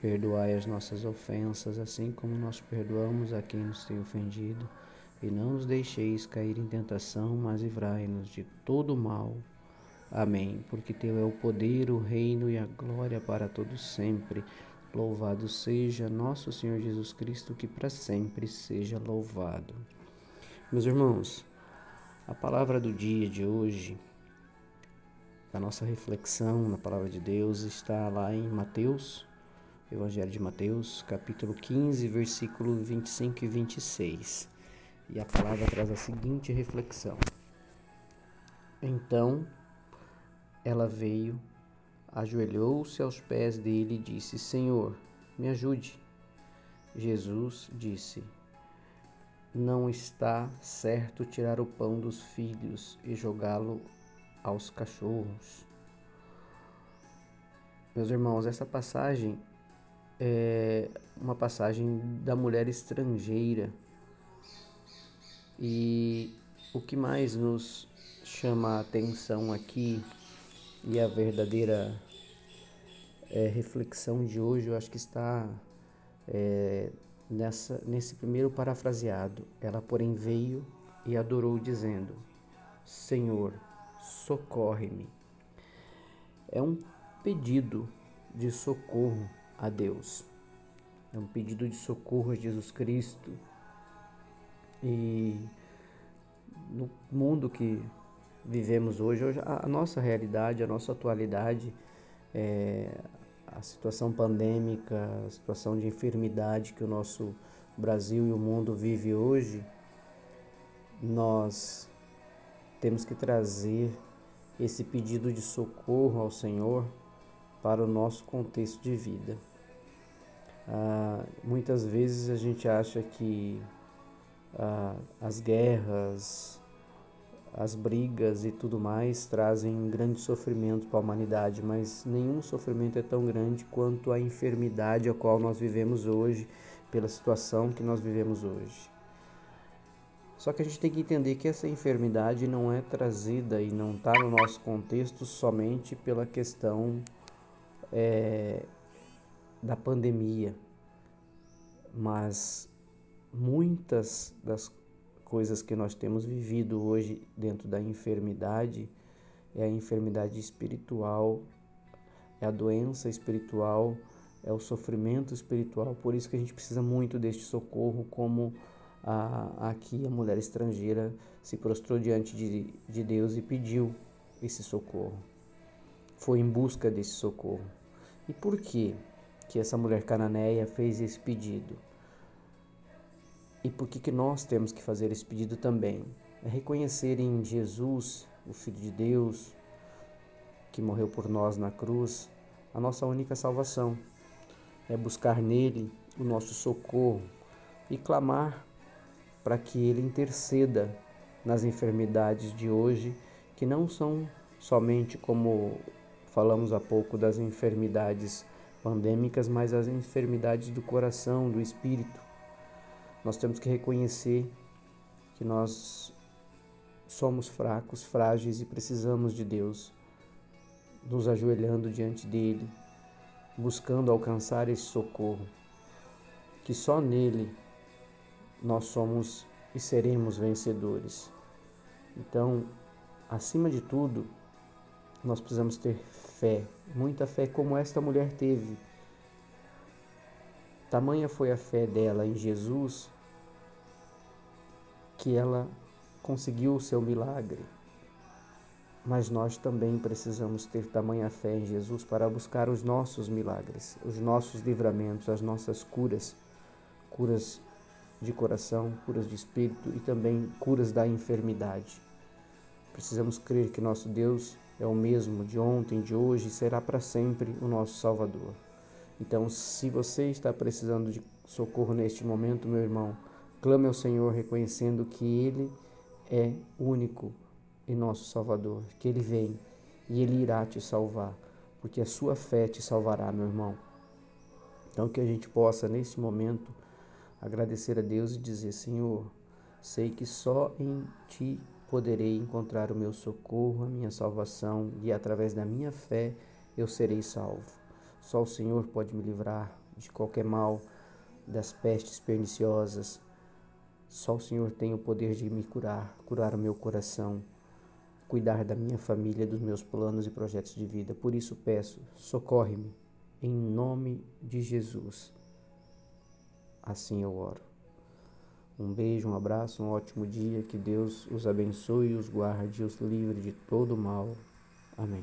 Perdoai as nossas ofensas, assim como nós perdoamos a quem nos tem ofendido. E não nos deixeis cair em tentação, mas livrai-nos de todo mal. Amém. Porque Teu é o poder, o reino e a glória para todos sempre. Louvado seja nosso Senhor Jesus Cristo, que para sempre seja louvado. Meus irmãos, a palavra do dia de hoje, a nossa reflexão na palavra de Deus está lá em Mateus Evangelho de Mateus, capítulo 15, versículo 25 e 26. E a palavra traz a seguinte reflexão: Então ela veio, ajoelhou-se aos pés dele e disse: Senhor, me ajude. Jesus disse: Não está certo tirar o pão dos filhos e jogá-lo aos cachorros. Meus irmãos, essa passagem é uma passagem da mulher estrangeira. E o que mais nos chama a atenção aqui e a verdadeira é, reflexão de hoje, eu acho que está é, nessa, nesse primeiro parafraseado. Ela, porém, veio e adorou, dizendo: Senhor, socorre-me. É um pedido de socorro a Deus. É um pedido de socorro a Jesus Cristo. E no mundo que vivemos hoje, hoje a nossa realidade, a nossa atualidade, é, a situação pandêmica, a situação de enfermidade que o nosso Brasil e o mundo vive hoje, nós temos que trazer esse pedido de socorro ao Senhor para o nosso contexto de vida. Ah, muitas vezes a gente acha que ah, as guerras, as brigas e tudo mais trazem grande sofrimento para a humanidade, mas nenhum sofrimento é tão grande quanto a enfermidade a qual nós vivemos hoje, pela situação que nós vivemos hoje. Só que a gente tem que entender que essa enfermidade não é trazida e não está no nosso contexto somente pela questão é, da pandemia, mas muitas das coisas que nós temos vivido hoje dentro da enfermidade é a enfermidade espiritual, é a doença espiritual, é o sofrimento espiritual. Por isso que a gente precisa muito deste socorro, como a, aqui a mulher estrangeira se prostrou diante de, de Deus e pediu esse socorro. Foi em busca desse socorro. E por quê? Que essa mulher cananeia fez esse pedido. E por que, que nós temos que fazer esse pedido também? É reconhecer em Jesus, o Filho de Deus, que morreu por nós na cruz, a nossa única salvação. É buscar nele o nosso socorro e clamar para que ele interceda nas enfermidades de hoje, que não são somente como falamos há pouco das enfermidades pandêmicas, mas as enfermidades do coração, do espírito. Nós temos que reconhecer que nós somos fracos, frágeis e precisamos de Deus, nos ajoelhando diante dele, buscando alcançar esse socorro, que só nele nós somos e seremos vencedores. Então, acima de tudo, nós precisamos ter fé, muita fé como esta mulher teve. Tamanha foi a fé dela em Jesus que ela conseguiu o seu milagre. Mas nós também precisamos ter tamanha fé em Jesus para buscar os nossos milagres, os nossos livramentos, as nossas curas, curas de coração, curas de espírito e também curas da enfermidade. Precisamos crer que nosso Deus é o mesmo de ontem, de hoje e será para sempre o nosso Salvador. Então, se você está precisando de socorro neste momento, meu irmão, Clame ao Senhor reconhecendo que Ele é único e nosso Salvador, que Ele vem e Ele irá te salvar, porque a sua fé te salvará, meu irmão. Então, que a gente possa, nesse momento, agradecer a Deus e dizer: Senhor, sei que só em Ti poderei encontrar o meu socorro, a minha salvação, e através da minha fé eu serei salvo. Só o Senhor pode me livrar de qualquer mal, das pestes perniciosas. Só o Senhor tem o poder de me curar, curar o meu coração, cuidar da minha família, dos meus planos e projetos de vida. Por isso peço, socorre-me, em nome de Jesus. Assim eu oro. Um beijo, um abraço, um ótimo dia. Que Deus os abençoe, os guarde, os livre de todo mal. Amém.